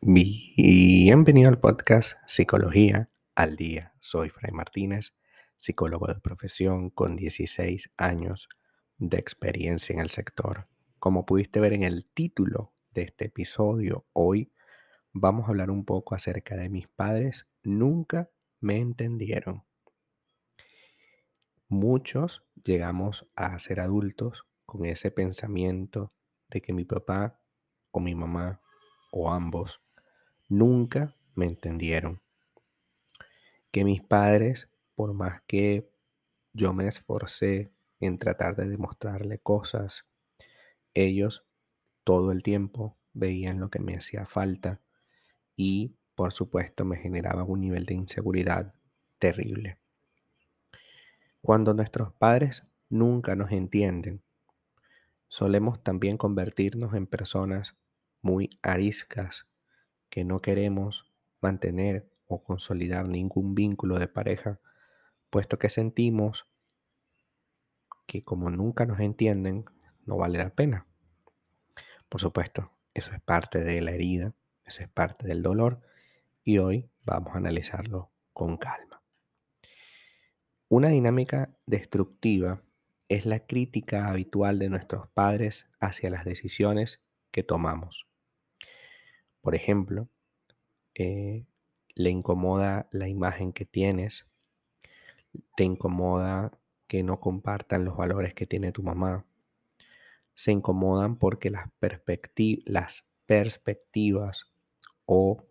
Bienvenido al podcast Psicología al Día. Soy Fray Martínez, psicólogo de profesión con 16 años de experiencia en el sector. Como pudiste ver en el título de este episodio, hoy vamos a hablar un poco acerca de mis padres. Nunca me entendieron. Muchos llegamos a ser adultos con ese pensamiento de que mi papá o mi mamá o ambos nunca me entendieron. Que mis padres, por más que yo me esforcé en tratar de demostrarle cosas, ellos todo el tiempo veían lo que me hacía falta y por supuesto me generaba un nivel de inseguridad terrible. Cuando nuestros padres nunca nos entienden, solemos también convertirnos en personas muy ariscas que no queremos mantener o consolidar ningún vínculo de pareja, puesto que sentimos que como nunca nos entienden, no vale la pena. Por supuesto, eso es parte de la herida, eso es parte del dolor y hoy vamos a analizarlo con calma. Una dinámica destructiva es la crítica habitual de nuestros padres hacia las decisiones que tomamos. Por ejemplo, eh, le incomoda la imagen que tienes, te incomoda que no compartan los valores que tiene tu mamá, se incomodan porque las, las perspectivas o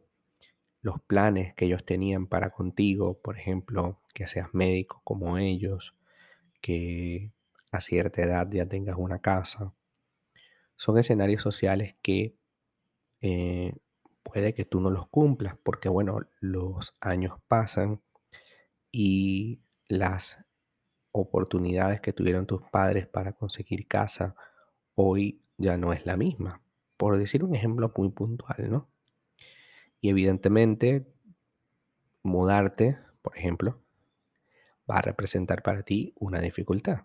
los planes que ellos tenían para contigo, por ejemplo, que seas médico como ellos, que a cierta edad ya tengas una casa, son escenarios sociales que eh, puede que tú no los cumplas porque, bueno, los años pasan y las oportunidades que tuvieron tus padres para conseguir casa hoy ya no es la misma. Por decir un ejemplo muy puntual, ¿no? Y evidentemente, mudarte, por ejemplo, va a representar para ti una dificultad.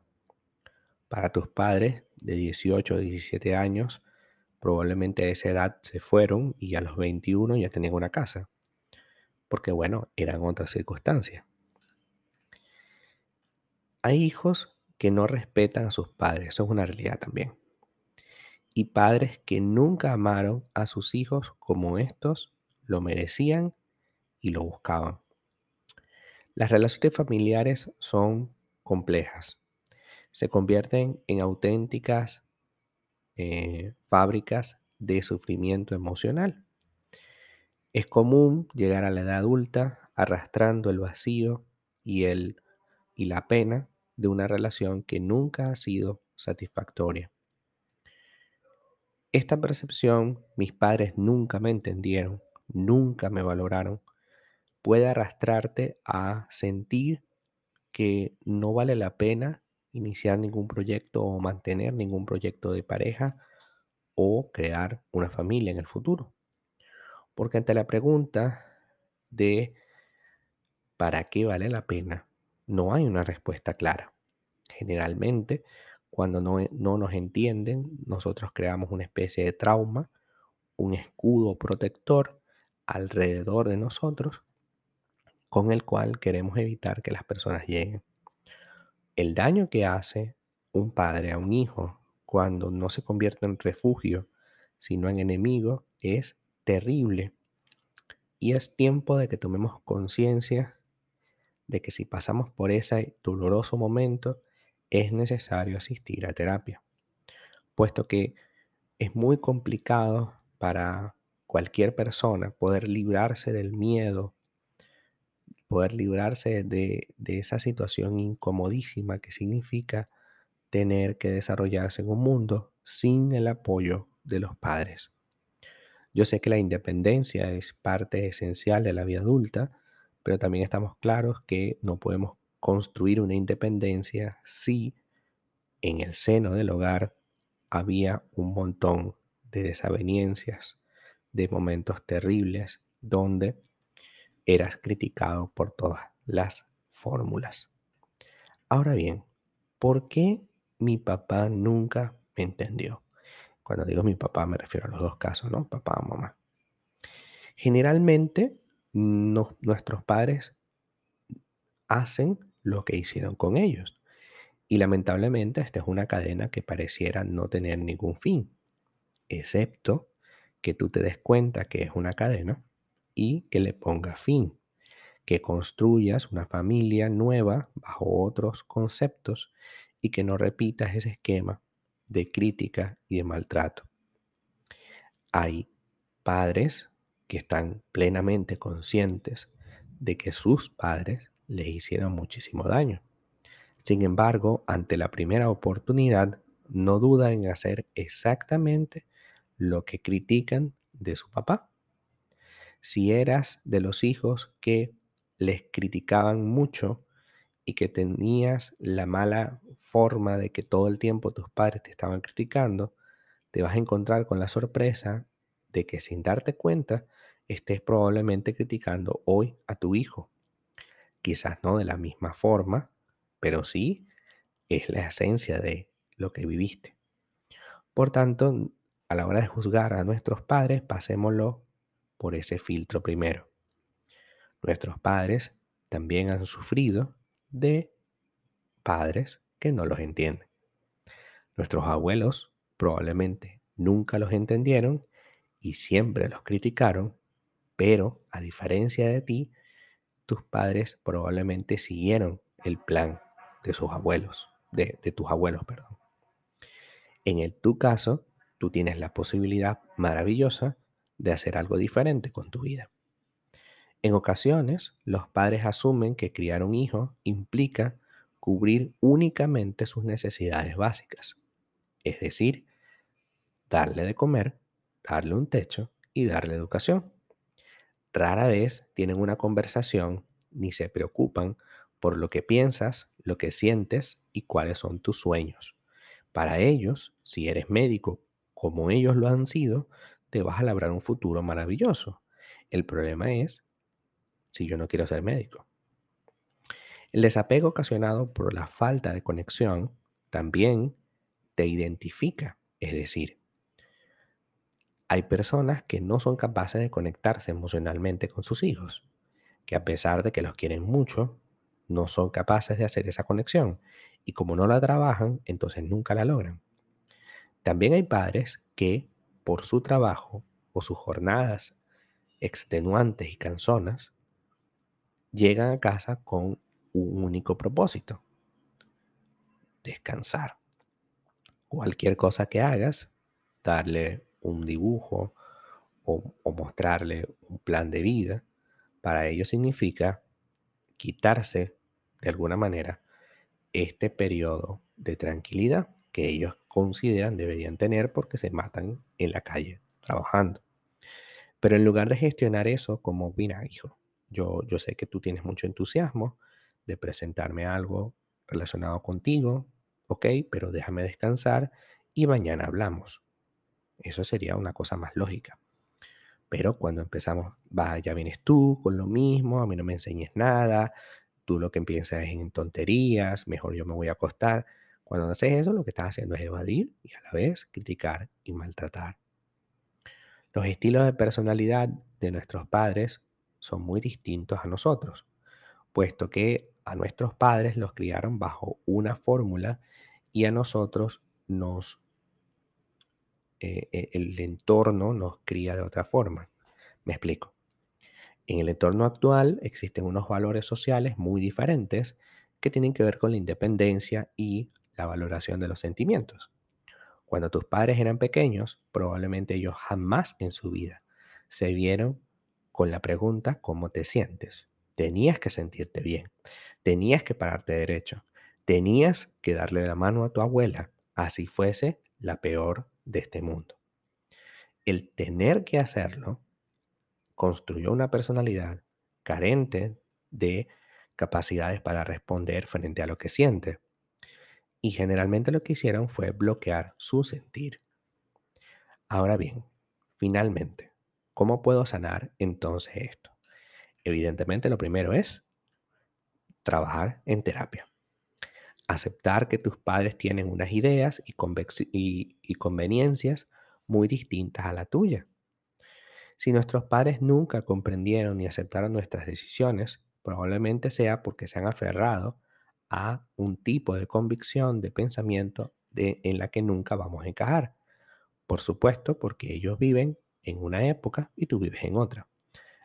Para tus padres de 18 o 17 años, probablemente a esa edad se fueron y a los 21 ya tenían una casa. Porque bueno, eran otras circunstancias. Hay hijos que no respetan a sus padres, eso es una realidad también. Y padres que nunca amaron a sus hijos como estos lo merecían y lo buscaban. Las relaciones familiares son complejas. Se convierten en auténticas eh, fábricas de sufrimiento emocional. Es común llegar a la edad adulta arrastrando el vacío y, el, y la pena de una relación que nunca ha sido satisfactoria. Esta percepción mis padres nunca me entendieron, nunca me valoraron, puede arrastrarte a sentir que no vale la pena iniciar ningún proyecto o mantener ningún proyecto de pareja o crear una familia en el futuro. Porque ante la pregunta de ¿para qué vale la pena? No hay una respuesta clara. Generalmente, cuando no, no nos entienden, nosotros creamos una especie de trauma, un escudo protector alrededor de nosotros con el cual queremos evitar que las personas lleguen. El daño que hace un padre a un hijo cuando no se convierte en refugio, sino en enemigo, es terrible. Y es tiempo de que tomemos conciencia de que si pasamos por ese doloroso momento, es necesario asistir a terapia, puesto que es muy complicado para cualquier persona poder librarse del miedo poder librarse de, esa situación incomodísima que significa tener que desarrollarse en un mundo sin el apoyo de los padres. Yo sé que la independencia es parte esencial de la vida adulta, pero también estamos claros que no podemos construir una independencia si en el seno del hogar había un montón de desavenencias, de momentos terribles donde eras criticado por todas las fórmulas. Ahora bien, ¿por qué mi papá nunca me entendió. Cuando digo mi papá me refiero a los dos casos, ¿no? Papá o mamá. Generalmente nuestros padres hacen lo que hicieron con ellos. Y lamentablemente esta es una cadena que pareciera no tener ningún fin, excepto que tú te des cuenta que es una cadena y que le pongas fin, que construyas una familia nueva bajo otros conceptos y que no repitas ese esquema de crítica y de maltrato. Hay padres que están plenamente conscientes de que sus padres les hicieron muchísimo daño. Sin embargo, ante la primera oportunidad, no duda en hacer exactamente lo que critican de su papá. Si eras de los hijos que les criticaban mucho y que tenías la mala forma de que todo el tiempo tus padres te estaban criticando, te vas a encontrar con la sorpresa de que sin darte cuenta estés probablemente criticando hoy a tu hijo. Quizás no de la misma forma, pero sí es la esencia de lo que viviste. Por tanto, a la hora de juzgar a nuestros padres, pasémoslo por ese filtro primero. Nuestros padres también han sufrido de padres que no los entienden. Nuestros abuelos probablemente nunca los entendieron y siempre los criticaron, pero a diferencia de ti, tus padres probablemente siguieron el plan de sus abuelos, de, tus abuelos, perdón. En el, tu caso, tú tienes la posibilidad maravillosa de hacer algo diferente con tu vida. En ocasiones, los padres asumen que criar un hijo implica cubrir únicamente sus necesidades básicas, es decir, darle de comer, darle un techo y darle educación. Rara vez tienen una conversación ni se preocupan por lo que piensas, lo que sientes y cuáles son tus sueños. Para ellos, si eres médico como ellos lo han sido, te vas a labrar un futuro maravilloso. El problema es si yo no quiero ser médico. El desapego ocasionado por la falta de conexión también te identifica, es decir, hay personas que no son capaces de conectarse emocionalmente con sus hijos, que a pesar de que los quieren mucho, no son capaces de hacer esa conexión. Y como no la trabajan, entonces nunca la logran. También hay padres que por su trabajo o sus jornadas extenuantes y cansonas, llegan a casa con un único propósito, descansar. Cualquier cosa que hagas, darle un dibujo o, mostrarle un plan de vida, para ellos significa quitarse de alguna manera este periodo de tranquilidad que ellos consideran deberían tener porque se matan en la calle trabajando. Pero en lugar de gestionar eso como, mira, hijo, yo, yo sé que tú tienes mucho entusiasmo de presentarme algo relacionado contigo, ok, pero déjame descansar y mañana hablamos. Eso sería una cosa más lógica. Pero cuando empezamos, va, ya vienes tú con lo mismo, a mí no me enseñes nada, tú lo que empiezas es en tonterías, mejor yo me voy a acostar. Cuando haces eso, lo que estás haciendo es evadir y a la vez criticar y maltratar. Los estilos de personalidad de nuestros padres son muy distintos a nosotros, puesto que a nuestros padres los criaron bajo una fórmula y a nosotros nos eh, eh, el entorno nos cría de otra forma. Me explico. En el entorno actual existen unos valores sociales muy diferentes que tienen que ver con la independencia y la valoración de los sentimientos. Cuando tus padres eran pequeños, probablemente ellos jamás en su vida se vieron con la pregunta ¿cómo te sientes? Tenías que sentirte bien, tenías que pararte derecho, tenías que darle la mano a tu abuela, así fuese la peor de este mundo. El tener que hacerlo construyó una personalidad carente de capacidades para responder frente a lo que siente. Y generalmente lo que hicieron fue bloquear su sentir. Ahora bien, finalmente, ¿cómo puedo sanar entonces esto? Evidentemente lo primero es trabajar en terapia. Aceptar que tus padres tienen unas ideas y, y conveniencias muy distintas a la tuya. Si nuestros padres nunca comprendieron ni aceptaron nuestras decisiones, probablemente sea porque se han aferrado a un tipo de convicción, de pensamiento de, en la que nunca vamos a encajar. Por supuesto, porque ellos viven en una época y tú vives en otra.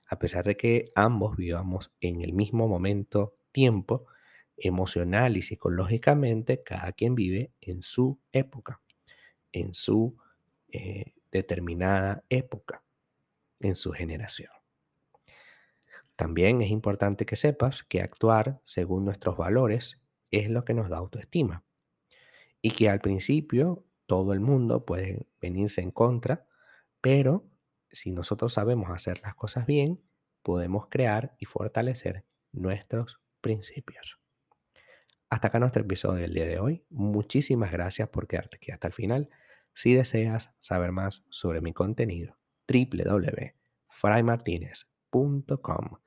A pesar de que ambos vivamos en el mismo momento, tiempo, emocional y psicológicamente, cada quien vive en su época, en su eh, determinada época en su generación. También es importante que sepas que actuar según nuestros valores es lo que nos da autoestima y que al principio todo el mundo puede venirse en contra, pero si nosotros sabemos hacer las cosas bien, podemos crear y fortalecer nuestros principios. Hasta acá nuestro episodio del día de hoy. Muchísimas gracias por quedarte aquí hasta el final. Si deseas saber más sobre mi contenido, www.fraymartinez.com.